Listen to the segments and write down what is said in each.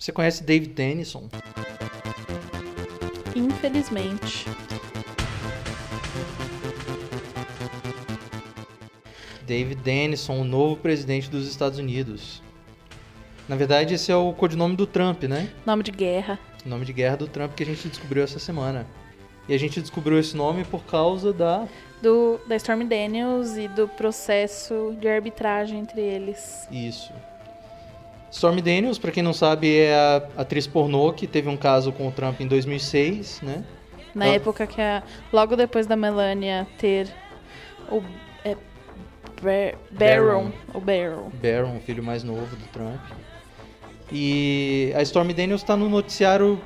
Você conhece David Dennison? Infelizmente. David Dennison, o novo presidente dos Estados Unidos. Na verdade, esse é o codinome do Trump, né? Nome de guerra. Nome de guerra do Trump que a gente descobriu essa semana. E a gente descobriu esse nome por causa da. Do, da Stormy Daniels e do processo de arbitragem entre eles. Isso. Stormy Daniels, pra quem não sabe, é a atriz pornô que teve um caso com o Trump em 2006, né? Na Ela- época que a. Logo depois da Melania ter o. É, Bar- Barron. O Barron. Barron, o filho mais novo do Trump. E a Stormy Daniels tá no noticiário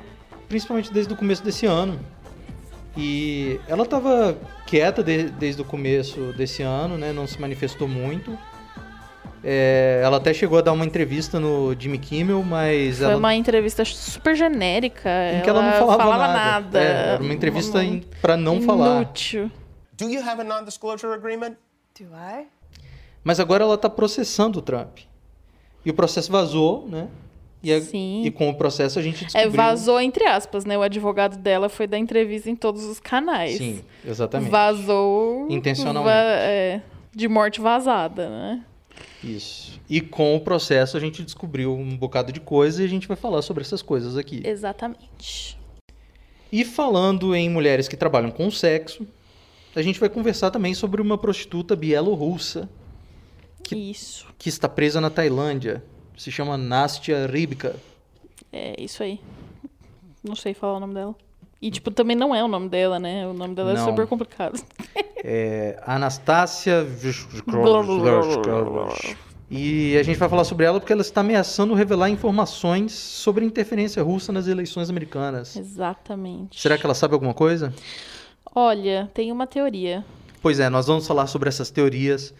principalmente desde o começo desse ano. E ela tava quieta de- desde o começo desse ano, né? Não se manifestou muito. É, ela até chegou a dar uma entrevista no Jimmy Kimmel, mas Foi ela uma entrevista super genérica. em que ela não falava, nada. nada. É, era uma entrevista em, pra não falar. Inútil. Do you have a non-disclosure agreement? Do I? Mas agora ela tá processando o Trump. E o processo vazou, né? E, a- Sim. e com o processo a gente É, descobriu... vazou entre aspas, né? O advogado dela foi dar entrevista em todos os canais. Sim, exatamente. Vazou. Intencionalmente. va- é, de morte vazada, né? Isso. E com o processo a gente descobriu um bocado de coisa e a gente vai falar sobre essas coisas aqui. Exatamente. E falando em mulheres que trabalham com sexo, a gente vai conversar também sobre uma prostituta bielorrussa Isso. que está presa na Tailândia. Se chama Nastia Rybka. É isso aí. Não sei falar o nome dela. E, tipo, também não é o nome dela, né? O nome dela Não. é super complicado. É Anastácia E a gente vai falar sobre ela porque ela está ameaçando revelar informações sobre interferência russa nas eleições americanas. Exatamente. Será que ela sabe alguma coisa? Olha, tem uma teoria. Pois é, nós vamos falar sobre essas teorias.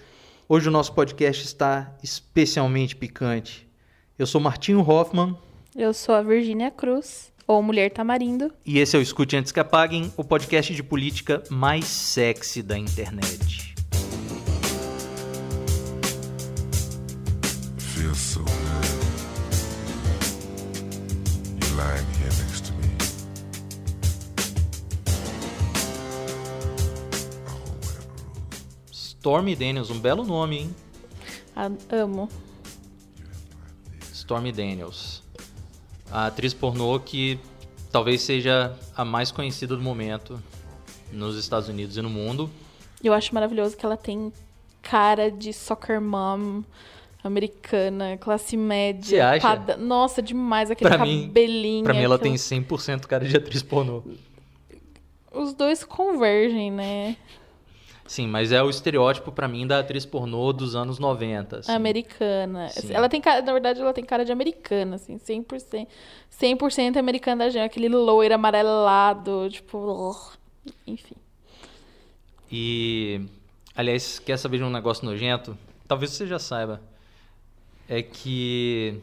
Hoje o nosso podcast está especialmente picante. Eu sou Martinho Hoffman Eu sou a Virgínia Cruz, ou Mulher Tamarindo. e esse é o Escute Antes que Apaguem, o podcast de política mais sexy da internet. feels so good. You lying here next to me. A whole web rule. Stormy Daniels, um belo nome, hein? Amo. Stormy Daniels. A atriz pornô que talvez seja a mais conhecida do momento nos Estados Unidos e no mundo. Eu acho maravilhoso que ela tem cara de soccer mom americana, classe média. Você acha? pada- Nossa, demais aquele Pra mim- cabelinho. Pra mim ela aquela- tem 100% cara de atriz pornô. Os dois convergem, né? Sim, mas é o estereótipo pra mim da atriz pornô dos anos 90. assim. Americana. Sim. Ela tem cara, na verdade, ela tem cara de americana, assim, 100%. 100% americana da gente. Aquele loiro amarelado, tipo. Enfim. E, aliás, quer saber de um negócio nojento? Talvez você já saiba. É que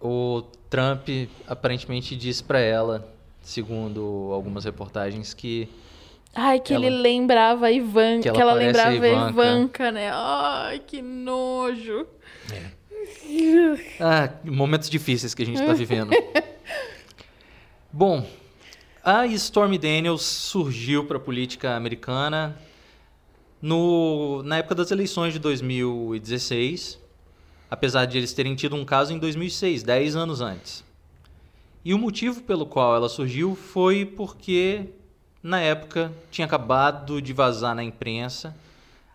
o Trump aparentemente disse pra ela, segundo algumas reportagens, que Ai, que Ela- ele lembrava a Ivanka. Que Que ela ela, parece a lembrava a Ivanka. Ivanka, né? Ai, que nojo. Ah, momentos difíceis que a gente está vivendo. Bom, a Stormy Daniels surgiu para a política americana no, na época das eleições de 2016, apesar de eles terem tido um caso em 2006, 10 anos antes. E o motivo pelo qual ela surgiu foi porque, na época, tinha acabado de vazar na imprensa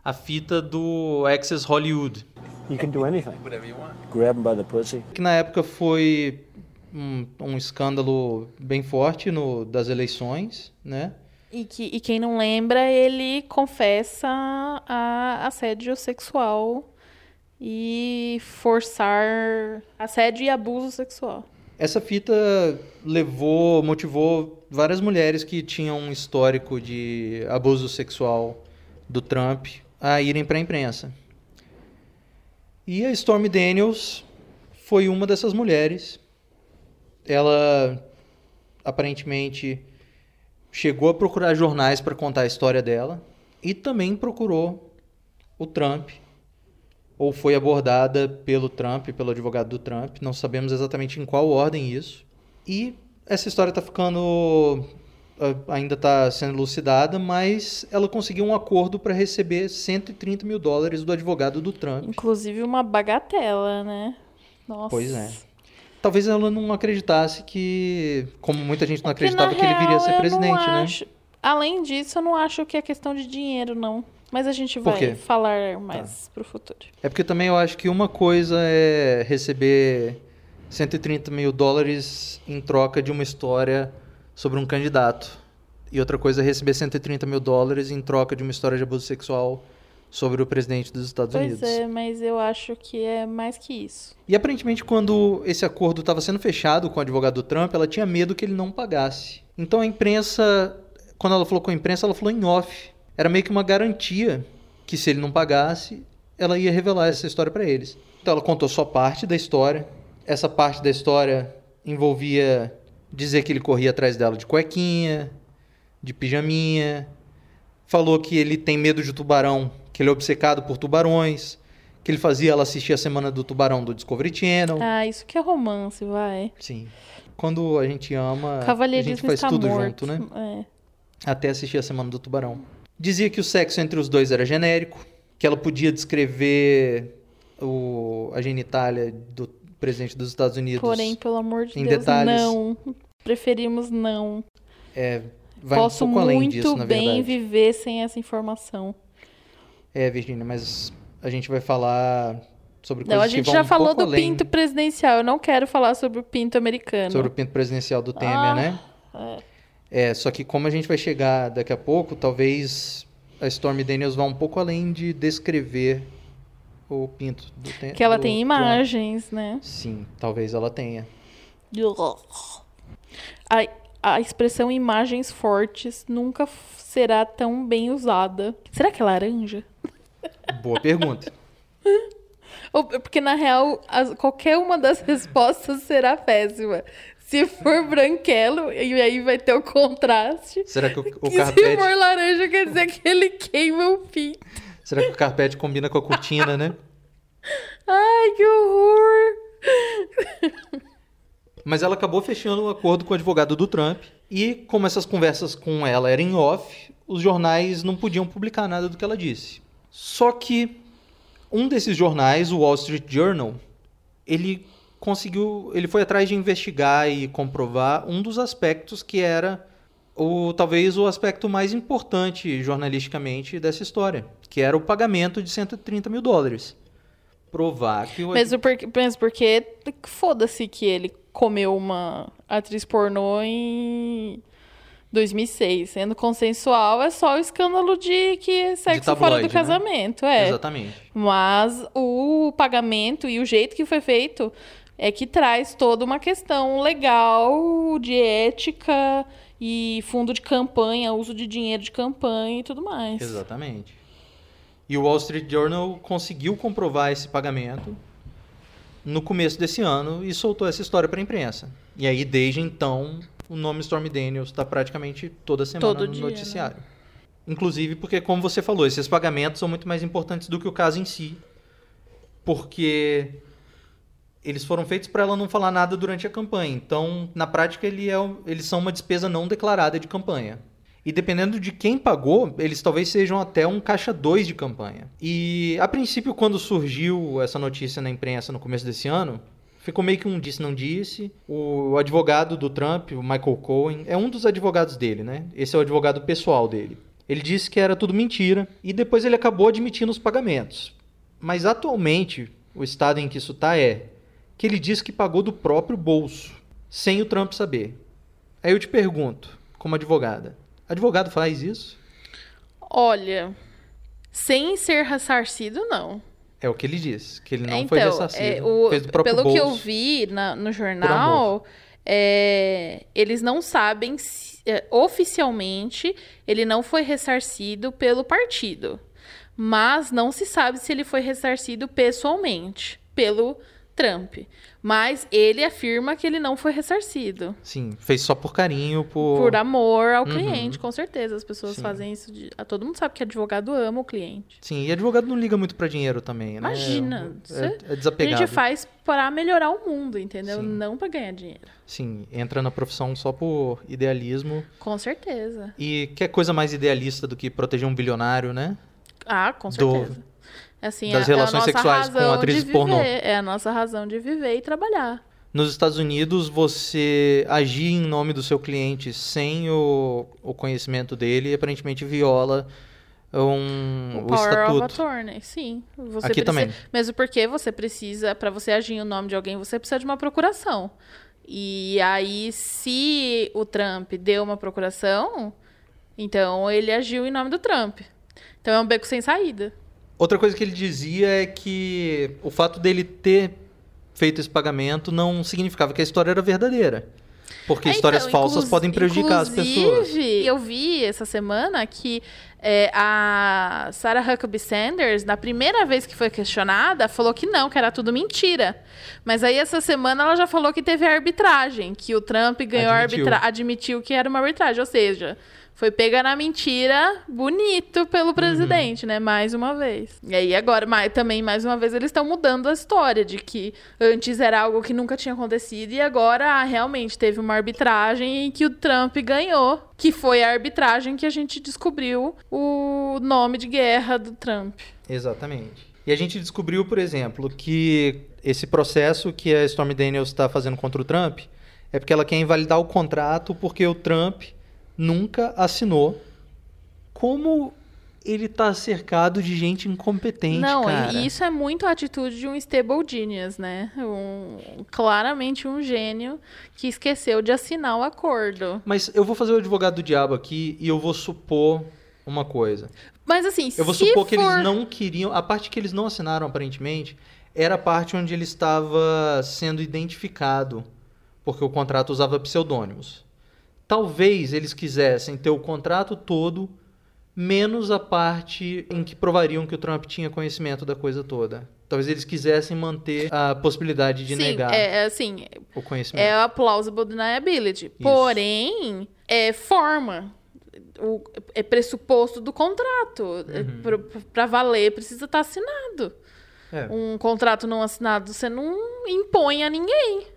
a fita do Access Hollywood, You can do anything. Grab him by the pussy. que na época foi um, um escândalo bem forte no, das eleições, né? E, que, e quem não lembra, ele confessa a assédio sexual e forçar assédio e abuso sexual. Essa fita levou, motivou várias mulheres que tinham um histórico de abuso sexual do Trump a irem para a imprensa. E a Stormy Daniels foi uma dessas mulheres. Ela aparentemente chegou a procurar jornais para contar a história dela e também procurou o Trump ou foi abordada pelo Trump, pelo advogado do Trump. Não sabemos exatamente em qual ordem isso. E essa história está ficando. ainda está sendo elucidada, mas ela conseguiu um acordo para receber 130 mil dólares do advogado do Trump. Inclusive uma bagatela, né? Nossa. Pois é. Talvez ela não acreditasse que, como muita gente não na acreditava que ele viria a ser presidente, não né? acho- Além disso, eu não acho que é questão de dinheiro, não. Mas a gente vai quê? Tá. falar mais pro futuro. É porque também eu acho que uma coisa é receber 130 mil dólares em troca de uma história sobre um candidato. E outra coisa é receber 130 mil dólares em troca de uma história de abuso sexual sobre o presidente dos Estados Pois Unidos. é, mas eu acho que é mais que isso. E aparentemente, quando esse acordo estava sendo fechado com o advogado do Trump, ela tinha medo que ele não pagasse. Então a imprensa, quando ela falou com a imprensa, ela falou em off. Era meio que uma garantia que se ele não pagasse, ela ia revelar essa história para eles. Então ela contou só parte da história. Essa parte da história envolvia dizer que ele corria atrás dela de cuequinha, de pijaminha. Falou que ele tem medo de tubarão, que ele é obcecado por tubarões, que ele fazia ela assistir a semana do tubarão do Discovery Channel. Ah, isso que é romance, vai. Sim. Quando a gente ama, a gente faz está tudo morto. junto, né? É. Até assistir a semana do tubarão. Dizia que o sexo entre os dois era genérico, que ela podia descrever o, a genitália do presidente dos Estados Unidos. Porém, pelo amor de em Deus, detalhes. não. Preferimos não. é, vai Posso um pouco além muito disso, na bem verdade. viver sem essa informação. É, Virginia, mas a gente vai falar sobre Não, coisas a gente já um falou do além pinto presidencial. Eu não quero falar sobre o pinto americano. sobre o pinto presidencial do Temer, Ah, né? É, só que como a gente vai chegar daqui a pouco, talvez a Stormy Daniels vá um pouco além de descrever o pinto do Temer. Que ela tem imagens, né? Sim, talvez ela tenha. A, a expressão imagens fortes nunca será tão bem usada. Será que é laranja? Boa pergunta. Porque, na real, qualquer uma das respostas será péssima. Se for branquelo, e aí vai ter o contraste. Será que o, o e se carpete, for laranja, quer dizer que ele queima o pinto. será que o carpete combina com a cortina, né? Ai, que horror! Mas ela acabou fechando um acordo com o advogado do Trump. E como essas conversas com ela eram em off, os jornais não podiam publicar nada do que ela disse. Só que um desses jornais, o Wall Street Journal, ele conseguiu, ele foi atrás de investigar e comprovar um dos aspectos que era o talvez o aspecto mais importante jornalisticamente dessa história, que era o pagamento de 130 mil dólares. Provar que o Mesmo porque, mesmo porque foda-se que ele comeu uma atriz pornô em 2006. Sendo consensual, é só o escândalo de que é sexo fora tabloide, do né? casamento. É. Exatamente. Mas o pagamento e o jeito que foi feito é que traz toda uma questão legal de ética e fundo de campanha, uso de dinheiro de campanha e tudo mais. Exatamente. E o Wall Street Journal conseguiu comprovar esse pagamento no começo desse ano e soltou essa história para a imprensa. E aí, desde então, o nome Stormy Daniels está praticamente toda semana Todo no dia, né? noticiário. Inclusive porque, como você falou, esses pagamentos são muito mais importantes do que o caso em si. Porque eles foram feitos para ela não falar nada durante a campanha. Então, na prática, ele é, eles são uma despesa não declarada de campanha. E dependendo de quem pagou, eles talvez sejam até um caixa 2 de campanha. E a princípio, quando surgiu essa notícia na imprensa no começo desse ano, ficou meio que um disse não disse. O advogado do Trump, o Michael Cohen, é um dos advogados dele, né? Esse é o advogado pessoal dele. Ele disse que era tudo mentira e depois ele acabou admitindo os pagamentos. Mas atualmente, o estado em que isso está é que ele diz que pagou do próprio bolso, sem o Trump saber. Aí eu te pergunto, como advogada, advogado faz isso? Olha, sem ser ressarcido, não. É o que ele diz, que ele não então, foi ressarcido, é, o- fez do próprio pelo bolso. que eu vi na- no jornal, é, eles não sabem se, é, oficialmente ele não foi ressarcido pelo partido, mas não se sabe se ele foi ressarcido pessoalmente pelo Trump. Mas ele afirma que ele não foi ressarcido. Sim, fez só por carinho, por... Por amor ao Uhum. cliente, com certeza. As pessoas Sim. fazem isso. De... Todo mundo sabe que advogado ama o cliente. Sim, e advogado não liga muito pra dinheiro também, né? Imagina, É, você- é A desapegado. gente faz para melhorar o mundo, entendeu? Sim. Não para ganhar dinheiro. Sim, entra na profissão só por idealismo. Com certeza. E que coisa mais idealista do que proteger um bilionário, né? Ah, com Do- certeza. Assim, das é- é relações nossa sexuais com atrizes pornô. É a nossa razão de viver e trabalhar. Nos Estados Unidos, você agir em nome do seu cliente sem o, o conhecimento dele, aparentemente viola um, O o, Power of estatuto. Attorney, sim. Você Aqui precisa- também. Mesmo porque você precisa, para você agir em nome de alguém, você precisa de uma procuração. E aí, se o Trump deu uma procuração, então ele agiu em nome do Trump. Então é um beco sem saída. Outra coisa que ele dizia é que o fato dele ter feito esse pagamento não significava que a história era verdadeira. Porque É, histórias então, falsas podem prejudicar as pessoas. Inclusive, eu vi essa semana que é, a Sarah Huckabee Sanders, na primeira vez que foi questionada, falou que não, que era tudo mentira. Mas aí essa semana ela já falou que teve arbitragem, que o Trump ganhou a Admitiu. arbitra admitiu que era uma arbitragem, ou seja, foi pega na mentira bonito pelo Uhum. presidente, né? Mais uma vez. E aí agora, mais, também mais uma vez eles estão mudando a história de que antes era algo que nunca tinha acontecido e agora ah, realmente teve uma arbitragem e que o Trump ganhou, que foi a arbitragem que a gente descobriu o nome de guerra do Trump. Exatamente. E a gente descobriu, por exemplo, que esse processo que a Stormy Daniels está fazendo contra o Trump é porque ela quer invalidar o contrato porque o Trump nunca assinou. Como ele tá cercado de gente incompetente, Não, cara. e isso é muito a atitude de um stable genius, né? Um, claramente um gênio que esqueceu de assinar o acordo. Mas eu vou fazer o advogado do diabo aqui e eu vou supor uma coisa. Mas assim, Eu vou supor que for... eles não queriam. A parte que eles não assinaram, aparentemente, era a parte onde ele estava sendo identificado, porque o contrato usava pseudônimos. Talvez eles quisessem ter o contrato todo, menos a parte em que provariam que o Trump tinha conhecimento da coisa toda. Talvez eles quisessem manter a possibilidade de Sim, negar é, é assim, o conhecimento. é a plausible deniability. Porém, é forma. O, é pressuposto do contrato. Uhum. Para valer, precisa estar assinado. É. Um contrato não assinado, você não impõe a ninguém.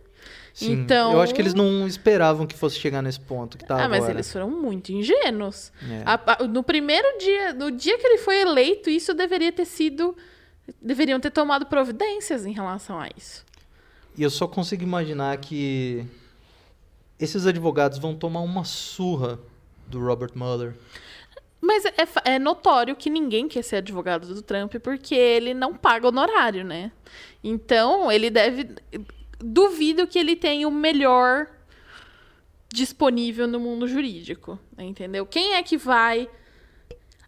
Sim, então- Eu acho que eles não esperavam que fosse chegar nesse ponto que tá ah, agora. mas eles foram muito ingênuos. É. A- a- no primeiro dia, no dia que ele foi eleito, isso deveria ter sido. Deveriam ter tomado providências em relação a isso. E eu só consigo imaginar que esses advogados vão tomar uma surra do Robert Mueller. Mas é, fa- é notório que ninguém quer ser advogado do Trump porque ele não paga honorário, né? Então, ele deve. Duvido que ele tenha o melhor disponível no mundo jurídico, entendeu? Quem é que vai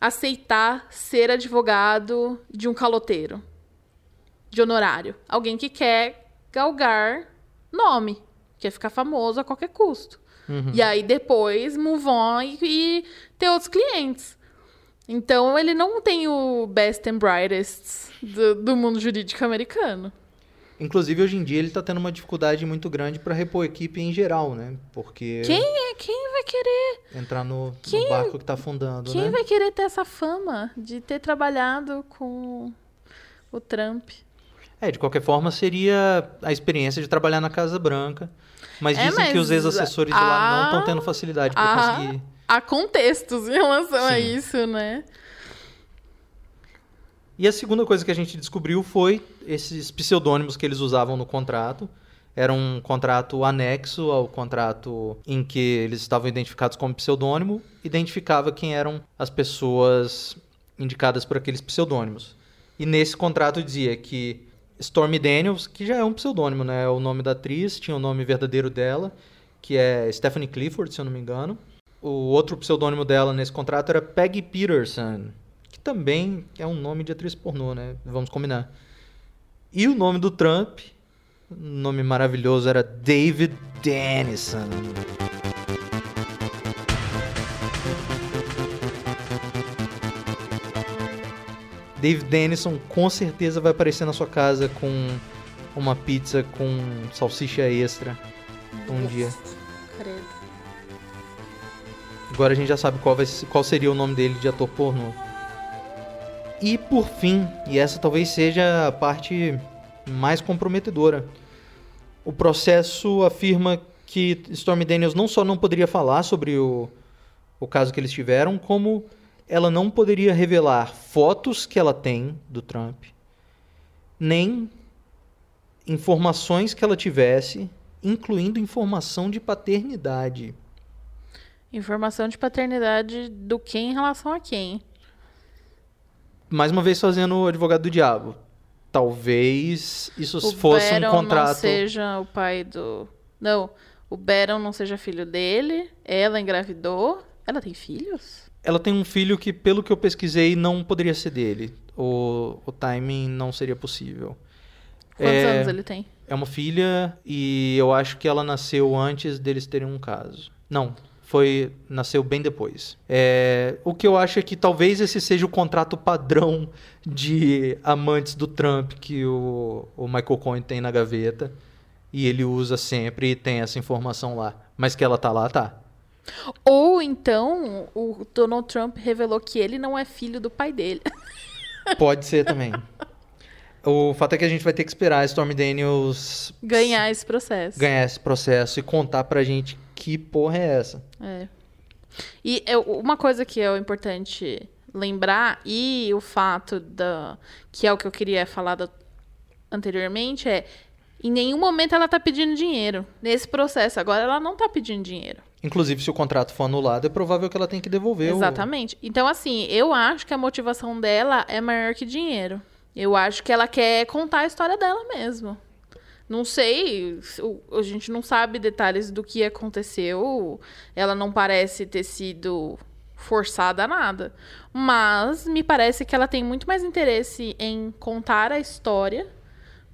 aceitar ser advogado de um caloteiro? De honorário? Alguém que quer galgar nome, quer ficar famoso a qualquer custo. E aí depois move on e, e ter outros clientes. Então ele não tem o best and brightest do, do mundo jurídico americano. Inclusive, hoje em dia, ele tá tendo uma dificuldade muito grande para repor a equipe em geral, né? Porque Quem é? Quem vai querer? entrar no, no Quem- barco que tá afundando, Quem né? vai querer ter essa fama de ter trabalhado com o Trump? É, de qualquer forma, seria a experiência de trabalhar na Casa Branca. Mas É, dizem que mas os ex-assessores de lá não estão tendo facilidade para conseguir. há contextos em relação a Sim. isso, né? E a segunda coisa que a gente descobriu foi esses pseudônimos que eles usavam no contrato. Era um contrato anexo ao contrato em que eles estavam identificados como pseudônimo, identificava quem eram as pessoas indicadas por aqueles pseudônimos. E nesse contrato dizia que Stormy Daniels, que já é um pseudônimo, né? É o nome da atriz, tinha o nome verdadeiro dela, que é Stephanie Clifford, se eu não me engano. O outro pseudônimo dela nesse contrato era Peggy Peterson, também é um nome de atriz pornô, né? Vamos combinar. E o nome do Trump, um nome maravilhoso, era David Dennison. David Dennison com certeza vai aparecer na sua casa com uma pizza com salsicha extra um dia. Credo. Agora a gente já sabe qual, vai, qual seria o nome dele de ator pornô. E por fim, e essa talvez seja a parte mais comprometedora, o processo afirma que Stormy Daniels não só não poderia falar sobre o, o caso que eles tiveram, como ela não poderia revelar fotos que ela tem do Trump, nem informações que ela tivesse, incluindo informação de paternidade. Informação de paternidade do quem em relação a quem. Mais uma vez fazendo o advogado do diabo. Talvez isso O fosse um Barron contrato. não seja o pai do... Não, o Baron não seja filho dele. Ela engravidou. Ela tem filhos? Ela tem um filho que, pelo que eu pesquisei, não poderia ser dele. O, o timing não seria possível. Quantos É- anos ele tem? É uma filha e eu acho que ela nasceu antes deles terem um caso. Não, foi nasceu bem depois. É, o que eu acho é que talvez esse seja o contrato padrão de amantes do Trump que o, o Michael Cohen tem na gaveta e ele usa sempre e tem essa informação lá. Mas que ela tá lá, tá. Ou então o Donald Trump revelou que ele não é filho do pai dele. Pode ser também. O fato é que a gente vai ter que esperar a Stormy Daniels Ganhar esse processo. ganhar esse processo e contar pra gente que porra é essa. É. E é, uma coisa que é importante lembrar, e o fato da. que é o que eu queria falar da- anteriormente, é. Em nenhum momento ela tá pedindo dinheiro nesse processo. Agora ela não tá pedindo dinheiro. Inclusive, se o contrato for anulado, é provável que ela tenha que devolver o... Exatamente. Então, assim, eu acho que a motivação dela é maior que dinheiro. Eu acho que ela quer contar a história dela mesmo. Não sei, a gente não sabe detalhes do que aconteceu. Ela não parece ter sido forçada a nada. Mas me parece que ela tem muito mais interesse em contar a história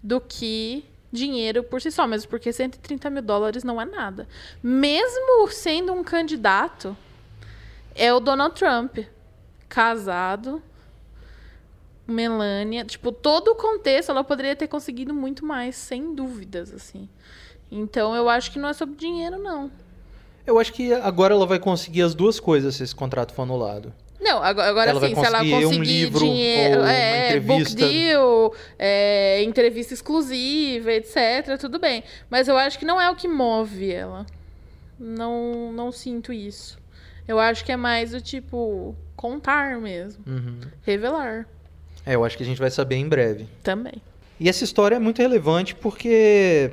do que dinheiro por si só, mesmo porque 130 mil dólares não é nada. Mesmo sendo um candidato, é o Donald Trump. Casado. Melania. Tipo, todo o contexto ela poderia ter conseguido muito mais, sem dúvidas, assim. Então eu acho que não é sobre dinheiro, não. Eu acho que agora ela vai conseguir as duas coisas se esse contrato for anulado. Não, agora, Ela sim, se ela conseguir um livro dinheiro, ou uma é, book entrevista. deal, é, entrevista exclusiva, etc, tudo bem. Mas eu acho que não é o que move ela. Não, não sinto isso. Eu acho que é mais o tipo contar mesmo, Uhum. revelar É, eu acho que a gente vai saber em breve. também. E essa história é muito relevante porque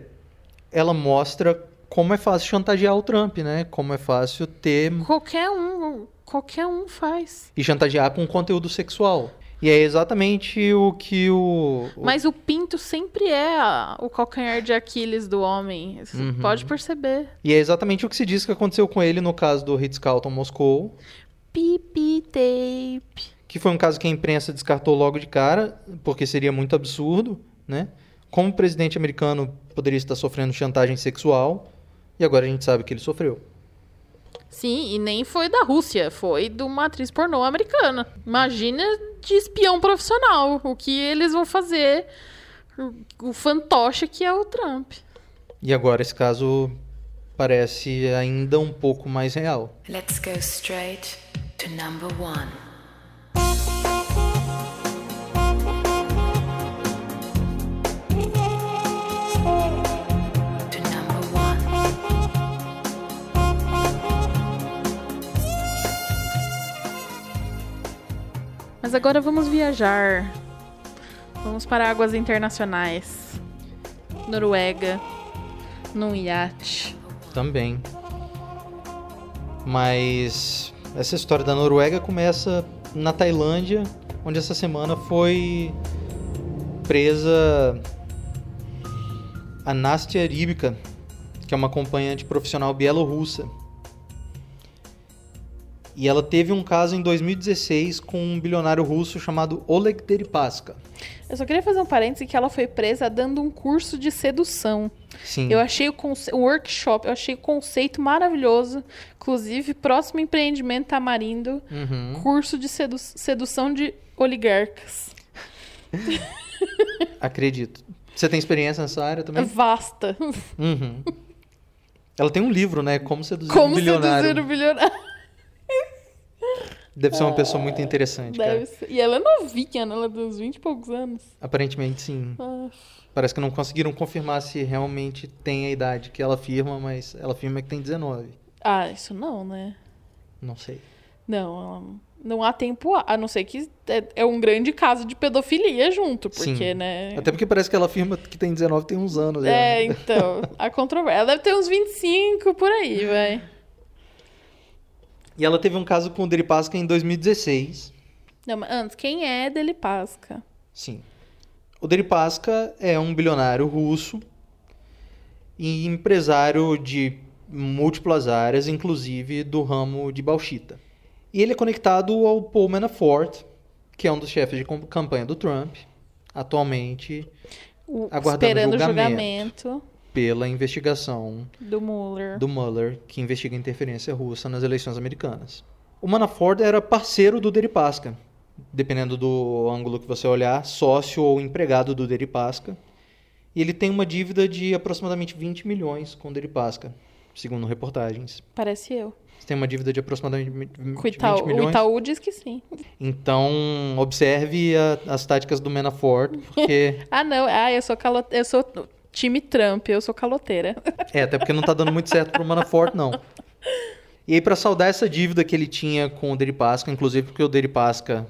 ela mostra como é fácil chantagear o Trump, né? Como é fácil ter Qualquer um, qualquer um faz. e chantagear com conteúdo sexual. E é exatamente o que o, o- Mas o pinto sempre é a- o calcanhar de Aquiles do homem. Você Uhum. pode perceber. e é exatamente o que se diz que aconteceu com ele no caso do Ritz-Carlton Moscou, Pipi tape. Que foi um caso que a imprensa descartou logo de cara, porque seria muito absurdo, né? Como o presidente americano poderia estar sofrendo chantagem sexual, e agora a gente sabe que ele sofreu. Sim, e nem foi da Rússia, foi de uma atriz pornô americana. Imagina de espião profissional, o que eles vão fazer, o- o fantoche que é o Trump. E agora esse caso parece ainda um pouco mais real. Let's go straight to number one. Mas agora vamos viajar. Vamos para águas internacionais. Noruega, num iate. Também. Mas essa história da Noruega começa na Tailândia, onde essa semana foi presa a Nastia Rybka, que é uma acompanhante profissional bielorrussa. E ela teve um caso em 2016 com um bilionário russo chamado Oleg Deripaska. Eu só queria fazer um parêntese que ela foi presa dando um curso de sedução. Sim. Eu achei o, conce... o workshop, eu achei o conceito maravilhoso. Inclusive, próximo empreendimento Tamarindo, Uhum. curso de sedu... sedução de oligarcas. Acredito. Você tem experiência nessa área também? Vasta. Uhum. Ela tem um livro, né? Como seduzir Como um bilionário. seduzir o bilionário. Deve ser uma pessoa muito interessante, Deve cara. ser. E ela é novinha, né? Ela tem uns 20 e poucos anos. Aparentemente, sim. Ah, Parece que não conseguiram confirmar se realmente tem a idade que ela afirma, mas ela afirma que tem 19. Ah, isso não, né? Não sei. Não, não há tempo, a não ser que é, é um grande caso de pedofilia junto, porque, Sim. né? Até porque parece que ela afirma que tem 19 tem uns anos. É, então, a controvérsia. Ela deve ter uns 25 por aí, vai. E ela teve um caso com o Deripaska em 2016. Não, mas antes, quem é Delipasca? Sim. O Deripaska é um bilionário russo e empresário de múltiplas áreas, inclusive do ramo de bauxita. E ele é conectado ao Paul Manafort, que é um dos chefes de campanha do Trump, atualmente O- Aguardando esperando o julgamento. julgamento pela investigação do Mueller. do Mueller, que investiga a interferência russa nas eleições americanas. O Manafort era parceiro do Deripaska, dependendo do ângulo que você olhar, sócio ou empregado do Deripaska. E ele tem uma dívida de aproximadamente 20 milhões com o Deripaska, segundo reportagens. Parece eu. Você tem uma dívida de aproximadamente 20 O Itaú, o milhões. Itaú diz que sim. Então, observe a- as táticas do Manafort, porque... Ah, não. Ah, eu sou calo... eu sou time Trump, eu sou caloteira. É, até porque não tá dando muito certo pro Manafort, não. E aí, pra saldar essa dívida que ele tinha com o Deripaska, inclusive porque o Deripaska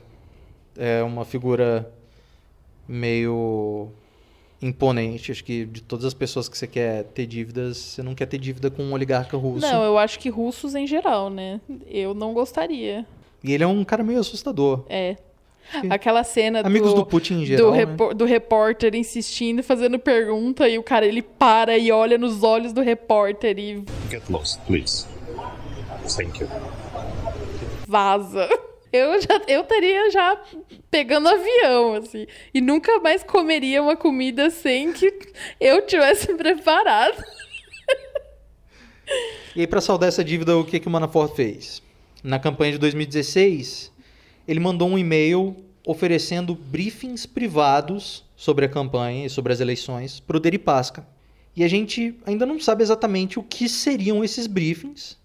é uma figura meio imponente. Acho que de todas as pessoas que você quer ter dívidas, você não quer ter dívida com um oligarca russo. Não, eu acho que russos em geral, né? Eu não gostaria. E ele é um cara meio assustador. É. Aquela cena Amigos do, do Putin em geral, do, né? repor- do repórter insistindo, fazendo pergunta, e o cara ele para e olha nos olhos do repórter e Get lost, please. Thank you. vaza. Eu já eu estaria já pegando avião, assim. E nunca mais comeria uma comida sem que eu tivesse preparado. E aí, pra saldar essa dívida, o que, que o Manafort fez? Na campanha de 2016, ele mandou um e-mail oferecendo briefings privados sobre a campanha e sobre as eleições para o Deripaska. E a gente ainda não sabe exatamente o que seriam esses briefings,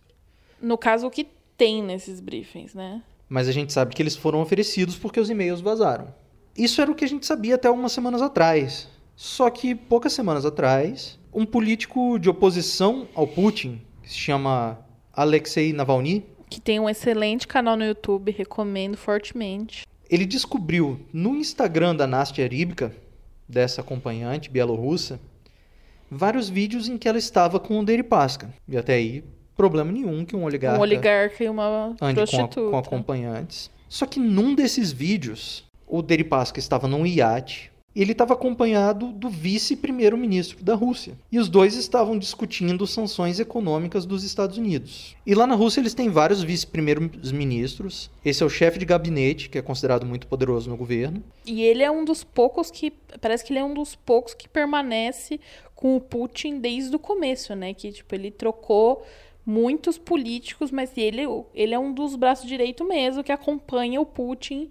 No caso, o que tem nesses briefings, né? mas a gente sabe que eles foram oferecidos porque os e-mails vazaram. Isso era o que a gente sabia até algumas semanas atrás. Só que poucas semanas atrás, um político de oposição ao Putin, que se chama Alexei Navalny, Que tem um excelente canal no YouTube, recomendo fortemente. ele descobriu no Instagram da Nastia Rybka, dessa acompanhante bielorrussa, vários vídeos em que ela estava com o Deripaska. E até aí, problema nenhum que um oligarca, Um oligarca e uma ande com, a- prostituta. com acompanhantes. Só que num desses vídeos, o Deripaska estava num iate ele estava acompanhado do vice-primeiro-ministro da Rússia. E os dois estavam discutindo sanções econômicas dos Estados Unidos. E lá na Rússia eles têm vários vice-primeiros ministros. Esse é o chefe de gabinete, que é considerado muito poderoso no governo. E ele é um dos poucos que. Parece que ele é um dos poucos que permanece com o Putin desde o começo, né? Que, tipo, ele trocou muitos políticos, mas ele, ele é um dos braços direito mesmo que acompanha o Putin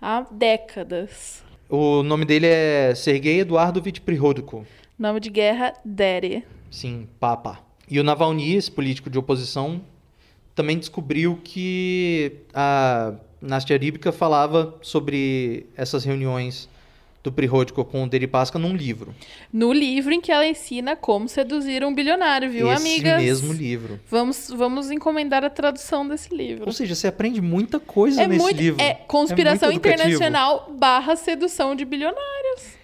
há décadas. O nome dele é Sergei Eduardovich Prihodko. Nome de guerra, Daddy. Sim, Papa. E o Navalny, esse político de oposição, também descobriu que a Nastia Rybka falava sobre essas reuniões do Prihodko com o Deripaska num livro. No livro em que ela ensina como seduzir um bilionário, viu, esse amigas? mesmo livro. Vamos, vamos encomendar a tradução desse livro. Ou seja, você aprende muita coisa É nesse muito. livro. É conspiração muito educativo. internacional barra sedução de bilionários.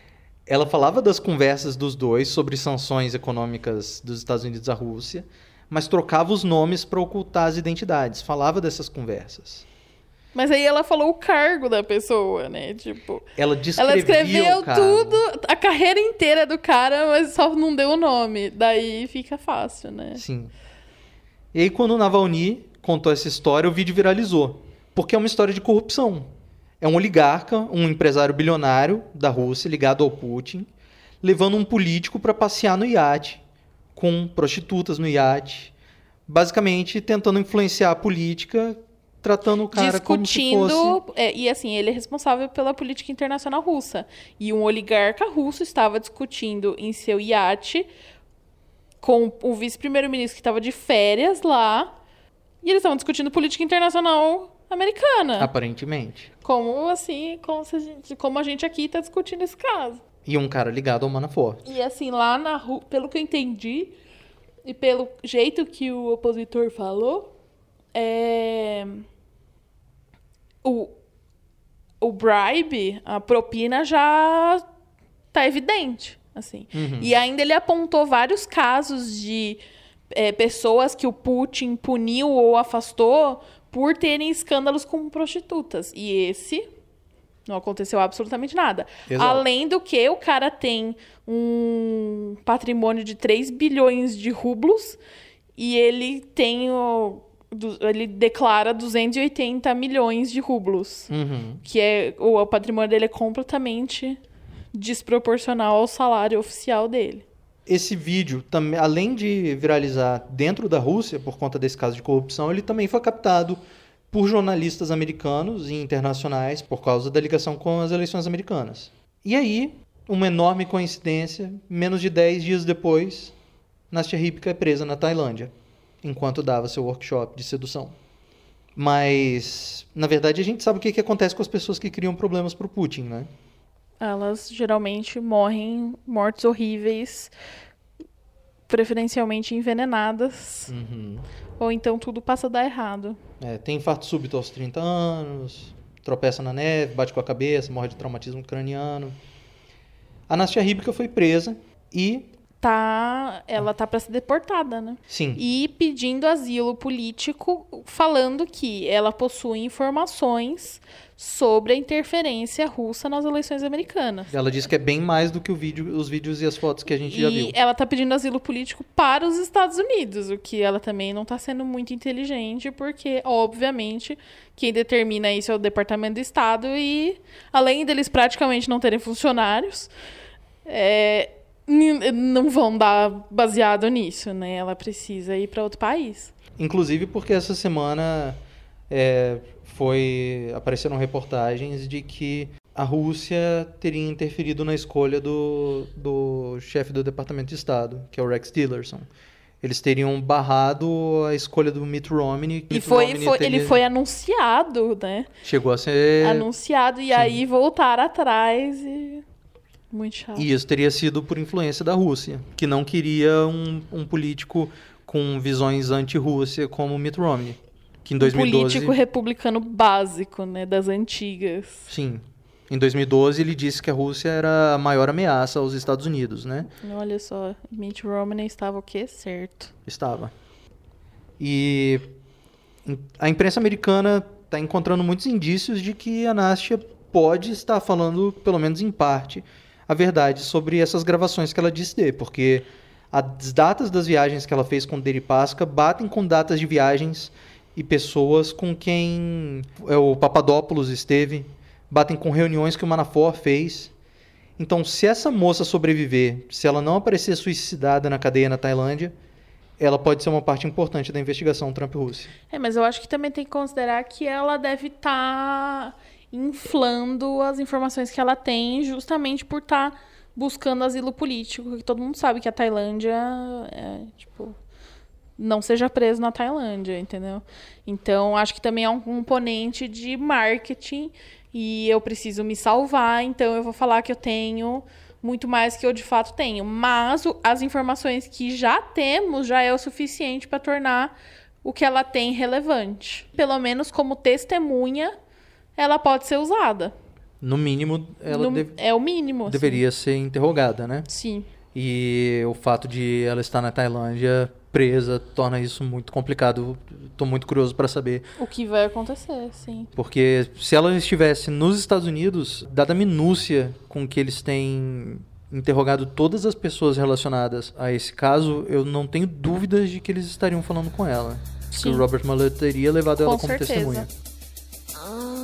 Ela falava das conversas dos dois sobre sanções econômicas dos Estados Unidos à Rússia, mas trocava os nomes para ocultar as identidades. Falava dessas conversas. Mas aí ela falou o cargo da pessoa, né? Tipo, Ela descrevia ela escreveu tudo, a carreira inteira do cara, mas só não deu o nome. Daí fica fácil, né? Sim. E aí, quando o Navalny contou essa história, o vídeo viralizou. Porque é uma história de corrupção. É um oligarca, um empresário bilionário da Rússia, ligado ao Putin, levando um político para passear no iate, com prostitutas no iate, basicamente tentando influenciar a política tratando o cara como se discutindo. fosse... é, e assim, ele é responsável pela política internacional russa. E um oligarca russo estava discutindo em seu iate com o vice-primeiro-ministro que estava de férias lá. E eles estavam discutindo política internacional americana. Aparentemente. Como assim, como, se a gente, como a gente aqui está discutindo esse caso. E um cara ligado ao Manafort. E assim, lá na rua, pelo que eu entendi, e pelo jeito que o opositor falou, é... o, o bribe, a propina já tá evidente, assim. E ainda ele apontou vários casos de é, pessoas que o Putin puniu ou afastou por terem escândalos com prostitutas. E esse não aconteceu absolutamente nada. Exato. Além do que o cara tem um patrimônio de 3 bilhões de rublos e ele tem o, ele declara 280 milhões de rublos, Uhum. que é o, o patrimônio dele é completamente desproporcional ao salário oficial dele. Esse vídeo, também, além de viralizar dentro da Rússia por conta desse caso de corrupção, ele também foi captado por jornalistas americanos e internacionais por causa da ligação com as eleições americanas. E aí, uma enorme coincidência, menos de 10 dias depois, Nastia Ripka é presa na Tailândia, enquanto dava seu workshop de sedução. Mas, na verdade, a gente sabe o que, que acontece com as pessoas que criam problemas para o Putin, né? Elas geralmente morrem mortes horríveis, preferencialmente envenenadas, ou então tudo passa a dar errado. É, tem infarto súbito aos 30 anos, tropeça na neve, bate com a cabeça, morre de traumatismo craniano. A Nastia Ribka foi presa e, Tá, ela tá para ser deportada, né? sim, E pedindo asilo político, falando que ela possui informações sobre a interferência russa nas eleições americanas. ela disse que é bem mais do que o vídeo, os vídeos e as fotos que a gente já viu. E ela tá pedindo asilo político para os Estados Unidos, o que ela também não tá sendo muito inteligente, porque, obviamente, quem determina isso é o Departamento do Estado e, além deles praticamente não terem funcionários, é, não vão dar baseado nisso, né? Ela precisa ir para outro país. Inclusive porque essa semana é, foi apareceram reportagens de que a Rússia teria interferido na escolha do, do chefe do Departamento de Estado, que é o Rex Tillerson. Eles teriam barrado a escolha do Mitt Romney. E Mitt foi, Romney foi- teria- ele foi anunciado, né? Chegou a ser... Anunciado e aí voltaram atrás e... Muito chato. E isso teria sido por influência da Rússia, que não queria um, um político com visões anti-Rússia como Mitt Romney. Que em 2012... político republicano básico, né, das antigas. Sim. Em 2012 ele disse que a Rússia era a maior ameaça aos Estados Unidos, né? Olha só, Mitt Romney estava o quê? Certo. Estava. E a imprensa americana está encontrando muitos indícios de que a Nastia pode estar falando, pelo menos em parte, a verdade sobre essas gravações que ela disse ter, porque as datas das viagens que ela fez com Deripaska batem com datas de viagens e pessoas com quem é, o Papadopoulos esteve, batem com reuniões que o Manafort fez. Então, se essa moça sobreviver, se ela não aparecer suicidada na cadeia na Tailândia, ela pode ser uma parte importante da investigação Trump-Rússia. É, mas eu acho que também tem que considerar que ela deve estar inflando as informações que ela tem justamente por estar buscando asilo político. porque Todo mundo sabe que a Tailândia é, tipo, não seja preso na Tailândia, entendeu? Então, acho que também é um componente de marketing e eu preciso me salvar, então eu vou falar que eu tenho muito mais que eu de fato tenho. Mas as informações que já temos já é o suficiente para tornar o que ela tem relevante. Pelo menos como testemunha, ela pode ser usada. No mínimo, ela No- deve- É o mínimo. assim. deveria ser interrogada, né? Sim. E o fato de ela estar na Tailândia presa torna isso muito complicado. Estou muito curioso para saber, O que vai acontecer, sim. porque se ela estivesse nos Estados Unidos, dada a minúcia com que eles têm interrogado todas as pessoas relacionadas a esse caso, eu não tenho dúvidas de que eles estariam falando com ela. Que Sim. o Robert Mueller teria levado ela Com como certeza. testemunha. love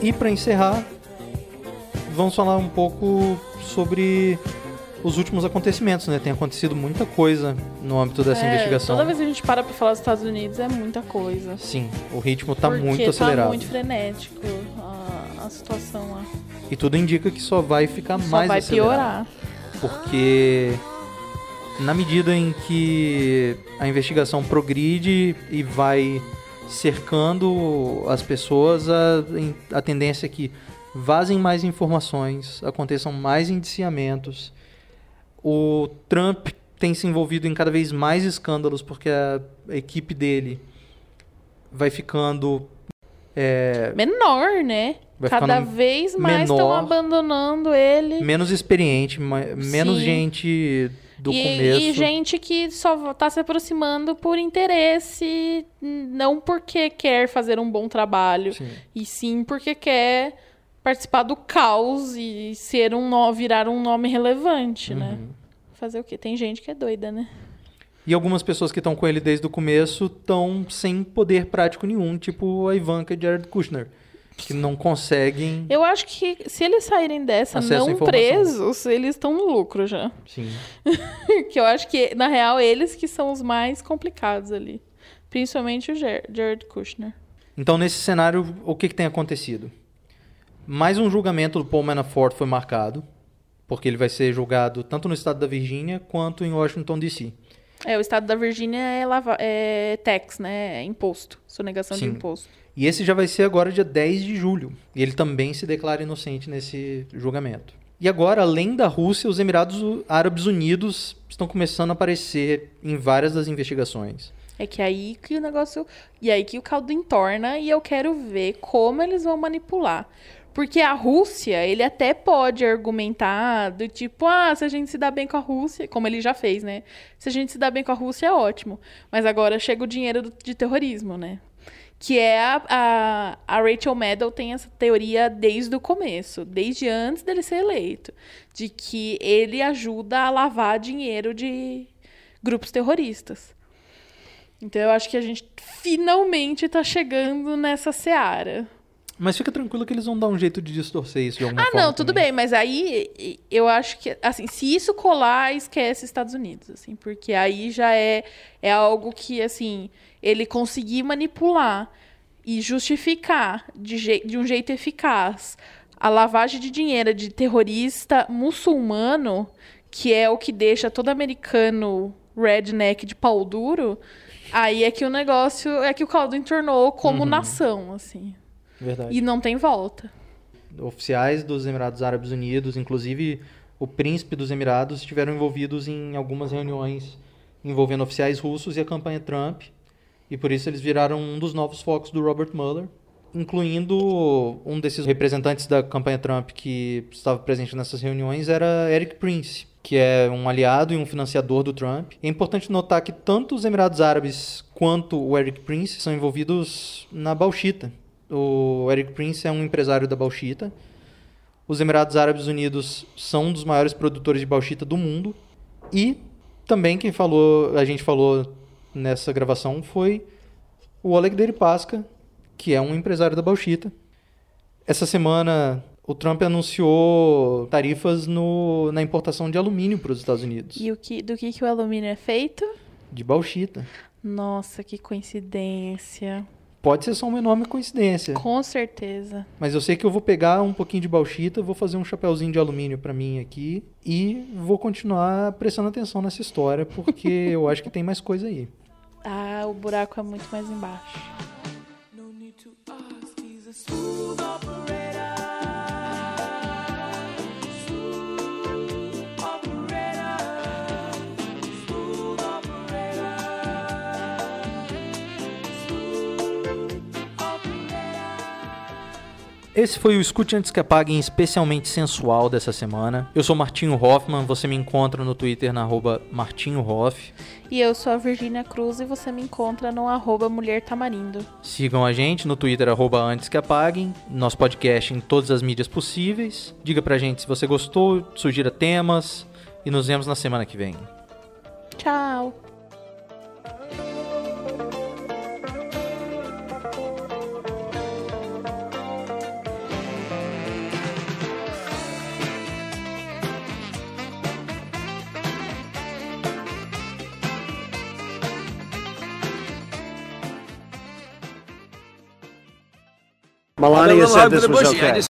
E para encerrar, vamos falar um pouco sobre os últimos acontecimentos, né? Tem acontecido muita coisa no âmbito dessa É, investigação. Toda vez que a gente para pra falar dos Estados Unidos é muita coisa. Sim, o ritmo tá Porque muito acelerado. Tá muito frenético a, a situação lá. E tudo indica que só vai ficar Só mais vai acelerado. piorar. Porque na medida em que a investigação progride e vai cercando as pessoas, a, a tendência é que vazem mais informações, aconteçam mais indiciamentos. O Trump tem se envolvido em cada vez mais escândalos porque a equipe dele vai ficando é, Menor, né? Cada vez mais estão abandonando ele. menos experiente, menos Sim. gente do e, começo. e gente que só tá se aproximando por interesse, não porque quer fazer um bom trabalho, Sim. e sim porque quer participar do caos e ser um nó, virar um nome relevante, né? Uhum. Fazer o quê? Tem gente que é doida, né? E algumas pessoas que estão com ele desde o começo estão sem poder prático nenhum, tipo a Ivanka e Jared Kushner, que não conseguem. Eu acho que se eles saírem dessa não presos, eles estão no lucro já. Sim. que eu acho que, na real, eles que são os mais complicados ali. Principalmente o Ger- Jared Kushner. Então, nesse cenário, o que, que tem acontecido? Mais um julgamento do Paul Manafort foi marcado, porque ele vai ser julgado tanto no estado da Virgínia quanto em Washington, D.C. É, o estado da Virgínia é, lava é tax, né? É imposto. Sonegação de Sim. imposto. E esse já vai ser agora dia 10 de julho. E ele também se declara inocente nesse julgamento. E agora, além da Rússia, os Emirados Árabes Unidos estão começando a aparecer em várias das investigações. É que aí que o negócio. E aí que o caldo entorna e eu quero ver como eles vão manipular. Porque a Rússia, ele até pode argumentar do tipo, ah, se a gente se dá bem com a Rússia, como ele já fez, né? Se a gente se dá bem com a Rússia, é ótimo. Mas agora chega o dinheiro de terrorismo, né? Que é a, a, a Rachel Maddow tem essa teoria desde o começo, desde antes dele ser eleito, de que ele ajuda a lavar dinheiro de grupos terroristas. Então eu acho que a gente finalmente tá chegando nessa seara. Mas fica tranquilo que eles vão dar um jeito de distorcer isso de alguma Ah, forma. não, tudo também. bem, mas aí eu acho que, assim, se isso colar, esquece Estados Unidos, assim, porque aí já é, é algo que, assim, ele conseguir manipular e justificar de, de um jeito eficaz a lavagem de dinheiro de terrorista muçulmano, que é o que deixa todo americano redneck de pau duro, aí é que o negócio, é que o caldo entornou como nação, assim, Verdade. e não tem volta. Oficiais dos Emirados Árabes Unidos, inclusive o príncipe dos Emirados, estiveram envolvidos em algumas reuniões envolvendo oficiais russos e a campanha Trump. E por isso eles viraram um dos novos focos do Robert Mueller, incluindo um desses representantes da campanha Trump que estava presente nessas reuniões era Eric Prince, que é um aliado e um financiador do Trump. É importante notar que tanto os Emirados Árabes quanto o Eric Prince são envolvidos na bauxita. O Eric Prince é um empresário da bauxita. Os Emirados Árabes Unidos são um dos maiores produtores de bauxita do mundo. E também quem falou, a gente falou nessa gravação foi o Oleg Deripaska, que é um empresário da bauxita. Essa semana o Trump anunciou tarifas no, na importação de alumínio para os Estados Unidos, E o que, do que, que o alumínio é feito? de bauxita. Nossa, que coincidência. Pode ser só uma enorme coincidência, Com certeza. mas eu sei que eu vou pegar um pouquinho de bauxita, vou fazer um chapéuzinho de alumínio para mim aqui e vou continuar prestando atenção nessa história porque eu acho que tem mais coisa aí. Ah, o buraco é muito mais embaixo. Esse foi o Escute Antes que Apaguem especialmente sensual dessa semana. Eu sou Martinho Hoffman, você me encontra no Twitter na arroba Martinho Hoff. E eu sou a Virgínia Cruz e você me encontra no arroba Mulher Tamarindo. Sigam a gente no Twitter, arroba Antes que Apaguem, nosso podcast em todas as mídias possíveis. Diga pra gente se você gostou, sugira temas e nos vemos na semana que vem. Tchau! Melania said this was okay.